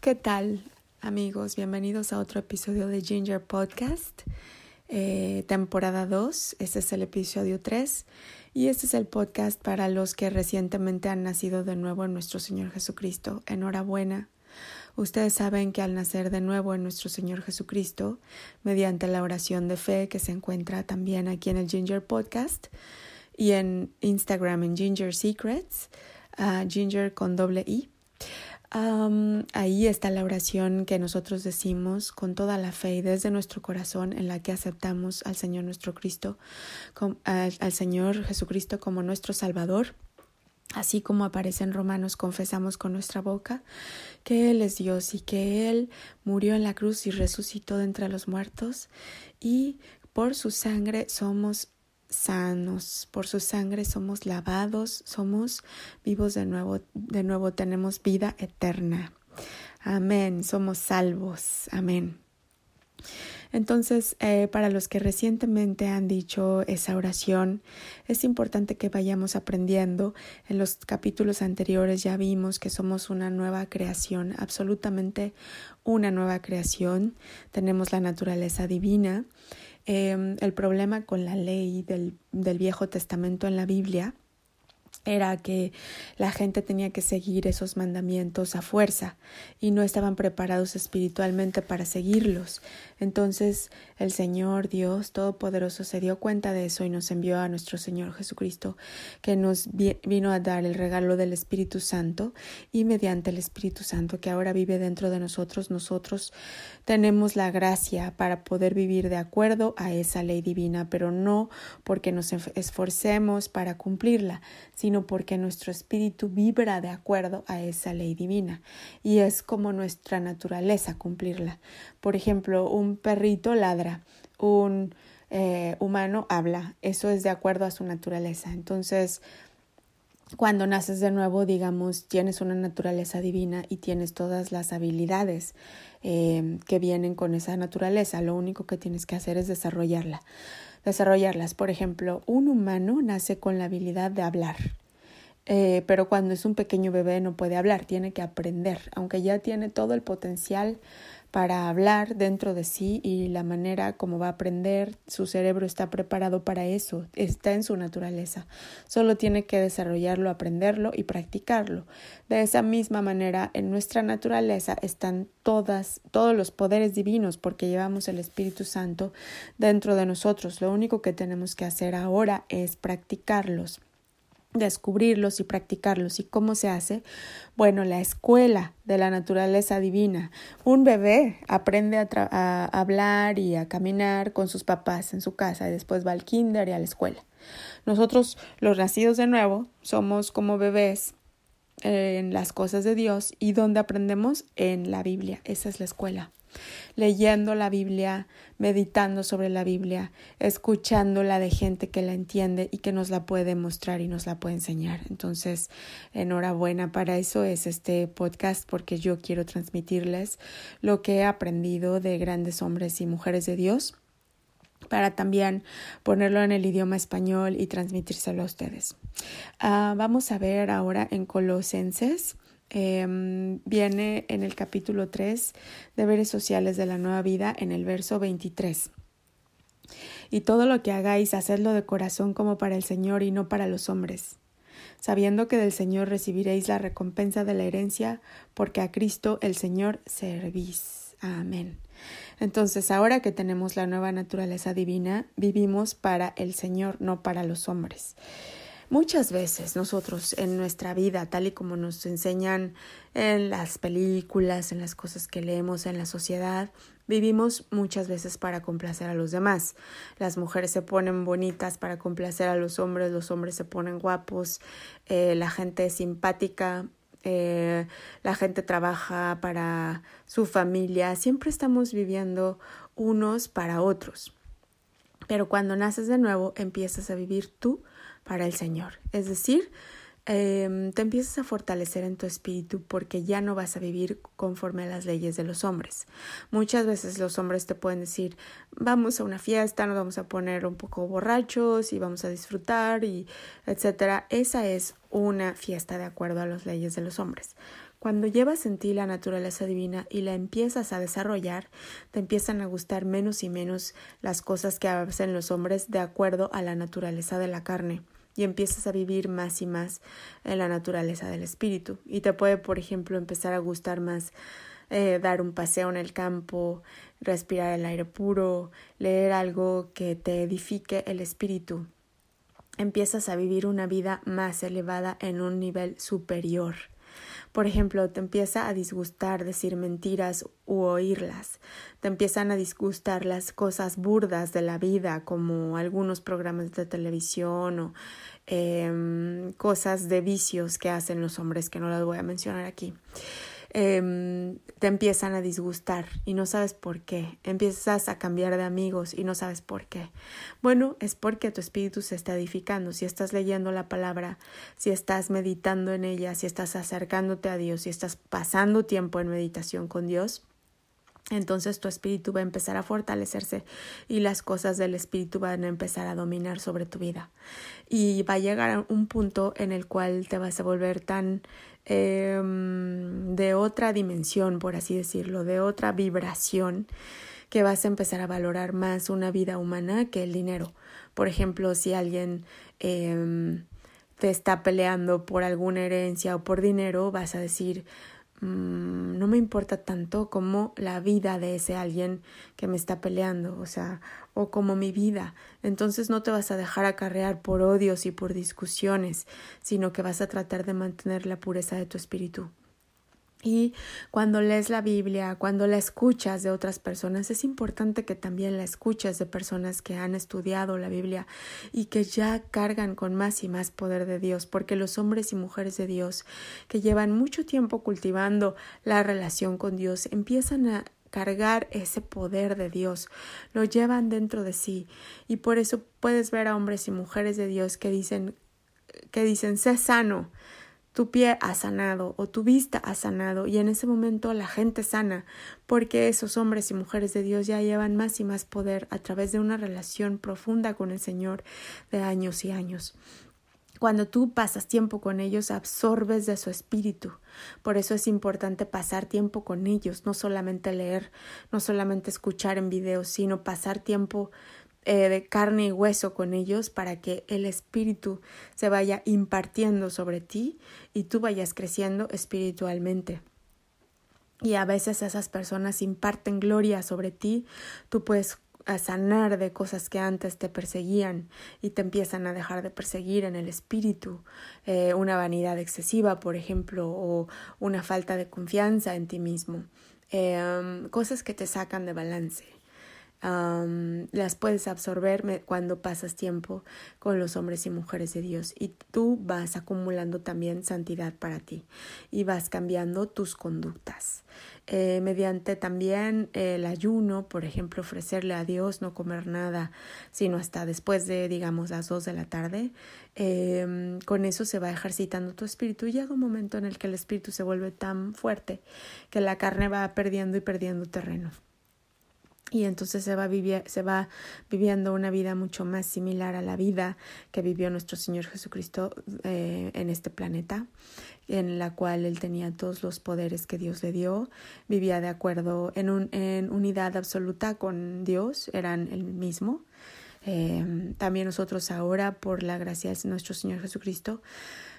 ¿Qué tal amigos? Bienvenidos a otro episodio de Ginger Podcast, eh, temporada 2. Este es el episodio 3 y este es el podcast para los que recientemente han nacido de nuevo en nuestro Señor Jesucristo. Enhorabuena. Ustedes saben que al nacer de nuevo en nuestro Señor Jesucristo, mediante la oración de fe que se encuentra también aquí en el Ginger Podcast y en Instagram en Ginger Secrets, uh, Ginger con doble I, ahí está la oración que nosotros decimos con toda la fe y desde nuestro corazón en la que aceptamos al Señor nuestro Cristo, al, al Señor Jesucristo como nuestro Salvador. Así como aparece en Romanos, confesamos con nuestra boca que Él es Dios y que Él murió en la cruz y resucitó de entre los muertos y por su sangre somos sanos, por su sangre somos lavados, somos vivos de nuevo, de nuevo tenemos vida eterna. Amén, somos salvos, amén. Entonces, eh, para los que recientemente han dicho esa oración, es importante que vayamos aprendiendo. En los capítulos anteriores ya vimos que somos una nueva creación, absolutamente una nueva creación. Tenemos la naturaleza divina Em, el problema con la ley del, del Viejo Testamento en la Biblia era que la gente tenía que seguir esos mandamientos a fuerza y no estaban preparados espiritualmente para seguirlos. Entonces el Señor Dios Todopoderoso se dio cuenta de eso y nos envió a nuestro Señor Jesucristo, que nos vino a dar el regalo del Espíritu Santo y mediante el Espíritu Santo que ahora vive dentro de nosotros, nosotros tenemos la gracia para poder vivir de acuerdo a esa ley divina, pero no porque nos esforcemos para cumplirla, sino porque nuestro espíritu vibra de acuerdo a esa ley divina y es como nuestra naturaleza cumplirla. Por ejemplo, un perrito ladra, un eh, humano habla, eso es de acuerdo a su naturaleza. Entonces, cuando naces de nuevo, digamos, tienes una naturaleza divina y tienes todas las habilidades eh, que vienen con esa naturaleza. Lo único que tienes que hacer es desarrollarla. Desarrollarlas. Por ejemplo, un humano nace con la habilidad de hablar. Eh, pero cuando es un pequeño bebé no puede hablar, tiene que aprender, aunque ya tiene todo el potencial para hablar dentro de sí y la manera como va a aprender, su cerebro está preparado para eso, está en su naturaleza. Solo tiene que desarrollarlo, aprenderlo y practicarlo. De esa misma manera, en nuestra naturaleza están todas, todos los poderes divinos porque llevamos el Espíritu Santo dentro de nosotros. Lo único que tenemos que hacer ahora es practicarlos descubrirlos y practicarlos. ¿Y cómo se hace? Bueno, la escuela de la naturaleza divina. Un bebé aprende a, hablar y a caminar con sus papás en su casa y después va al kinder y a la escuela. Nosotros, los nacidos de nuevo, somos como bebés en las cosas de Dios y donde aprendemos en la Biblia. Esa es la escuela leyendo la Biblia, meditando sobre la Biblia, escuchándola de gente que la entiende y que nos la puede mostrar y nos la puede enseñar. Entonces, enhorabuena para eso es este podcast porque yo quiero transmitirles lo que he aprendido de grandes hombres y mujeres de Dios para también ponerlo en el idioma español y transmitírselo a ustedes. Ah, vamos a ver ahora en Colosenses Em, viene en el capítulo 3, Deberes Sociales de la Nueva Vida, en el verso 23. Y todo lo que hagáis, hacedlo de corazón como para el Señor y no para los hombres, sabiendo que del Señor recibiréis la recompensa de la herencia, porque a Cristo el Señor servís. Amén. Entonces, ahora que tenemos la nueva naturaleza divina, vivimos para el Señor, no para los hombres. Muchas veces nosotros en nuestra vida, tal y como nos enseñan en las películas, en las cosas que leemos en la sociedad, vivimos muchas veces para complacer a los demás. Las mujeres se ponen bonitas para complacer a los hombres, los hombres se ponen guapos, eh, la gente es simpática, eh, la gente trabaja para su familia, siempre estamos viviendo unos para otros. Pero cuando naces de nuevo, empiezas a vivir tú para el Señor. Es decir, em, te empiezas a fortalecer en tu espíritu porque ya no vas a vivir conforme a las leyes de los hombres. Muchas veces los hombres te pueden decir, vamos a una fiesta, nos vamos a poner un poco borrachos y vamos a disfrutar y etcétera. Esa es una fiesta de acuerdo a las leyes de los hombres. Cuando llevas en ti la naturaleza divina y la empiezas a desarrollar, te empiezan a gustar menos y menos las cosas que hacen los hombres de acuerdo a la naturaleza de la carne y empiezas a vivir más y más en la naturaleza del espíritu. Y te puede, por ejemplo, empezar a gustar más eh, dar un paseo en el campo, respirar el aire puro, leer algo que te edifique el espíritu. Empiezas a vivir una vida más elevada en un nivel superior. Por ejemplo, te empieza a disgustar decir mentiras u oírlas. Te empiezan a disgustar las cosas burdas de la vida, como algunos programas de televisión o em, cosas de vicios que hacen los hombres, que no las voy a mencionar aquí. Em, te empiezan a disgustar y no sabes por qué. Empiezas a cambiar de amigos y no sabes por qué. Bueno, es porque tu espíritu se está edificando. Si estás leyendo la palabra, si estás meditando en ella, si estás acercándote a Dios, si estás pasando tiempo en meditación con Dios, entonces tu espíritu va a empezar a fortalecerse y las cosas del espíritu van a empezar a dominar sobre tu vida. Y va a llegar a un punto en el cual te vas a volver tan Em, de otra dimensión, por así decirlo, de otra vibración, que vas a empezar a valorar más una vida humana que el dinero. Por ejemplo, si alguien eh, te está peleando por alguna herencia o por dinero, vas a decir, Mm, no me importa tanto como la vida de ese alguien que me está peleando, o sea, o como mi vida. Entonces no te vas a dejar acarrear por odios y por discusiones, sino que vas a tratar de mantener la pureza de tu espíritu. Y cuando lees la Biblia, cuando la escuchas de otras personas, es importante que también la escuches de personas que han estudiado la Biblia y que ya cargan con más y más poder de Dios, porque los hombres y mujeres de Dios que llevan mucho tiempo cultivando la relación con Dios empiezan a cargar ese poder de Dios, lo llevan dentro de sí. Y por eso puedes ver a hombres y mujeres de Dios que dicen que dicen sé sano, tu pie ha sanado o tu vista ha sanado y en ese momento la gente sana porque esos hombres y mujeres de Dios ya llevan más y más poder a través de una relación profunda con el Señor de años y años. Cuando tú pasas tiempo con ellos, absorbes de su espíritu. Por eso es importante pasar tiempo con ellos, no solamente leer, no solamente escuchar en videos, sino pasar tiempo eh, de carne y hueso con ellos para que el espíritu se vaya impartiendo sobre ti y tú vayas creciendo espiritualmente. Y a veces esas personas imparten gloria sobre ti, tú puedes sanar de cosas que antes te perseguían y te empiezan a dejar de perseguir en el espíritu, eh, una vanidad excesiva, por ejemplo, o una falta de confianza en ti mismo, eh, cosas que te sacan de balance las puedes absorber cuando pasas tiempo con los hombres y mujeres de Dios. Y tú vas acumulando también santidad para ti y vas cambiando tus conductas. Eh, mediante también el ayuno, por ejemplo, ofrecerle a Dios no comer nada, sino hasta después de, digamos, las dos de la tarde, em, con eso se va ejercitando tu espíritu. Y llega un momento en el que el espíritu se vuelve tan fuerte que la carne va perdiendo y perdiendo terreno y entonces se va, se va viviendo una vida mucho más similar a la vida que vivió nuestro Señor Jesucristo eh, en este planeta, en la cual él tenía todos los poderes que Dios le dio, vivía de acuerdo en, un, en unidad absoluta con Dios, eran el mismo. Eh, también nosotros ahora, por la gracia de nuestro Señor Jesucristo,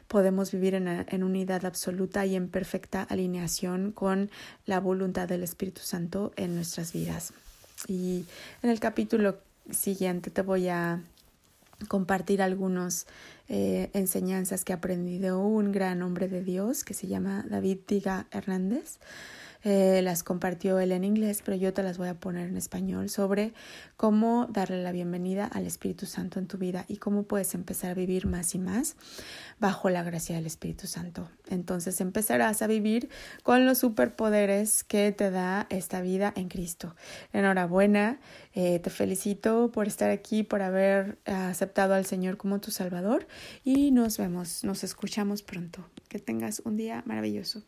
podemos vivir en, en, unidad absoluta y en perfecta alineación con la voluntad del Espíritu Santo en nuestras vidas. Y en el capítulo siguiente te voy a compartir algunas eh, enseñanzas que aprendí de un gran hombre de Dios que se llama David Diga Hernández. Eh, las compartió él en inglés, pero yo te las voy a poner en español sobre cómo darle la bienvenida al Espíritu Santo en tu vida y cómo puedes empezar a vivir más y más bajo la gracia del Espíritu Santo. Entonces empezarás a vivir con los superpoderes que te da esta vida en Cristo. Enhorabuena, eh, te felicito por estar aquí, por haber aceptado al Señor como tu Salvador y nos vemos, nos escuchamos pronto. Que tengas un día maravilloso.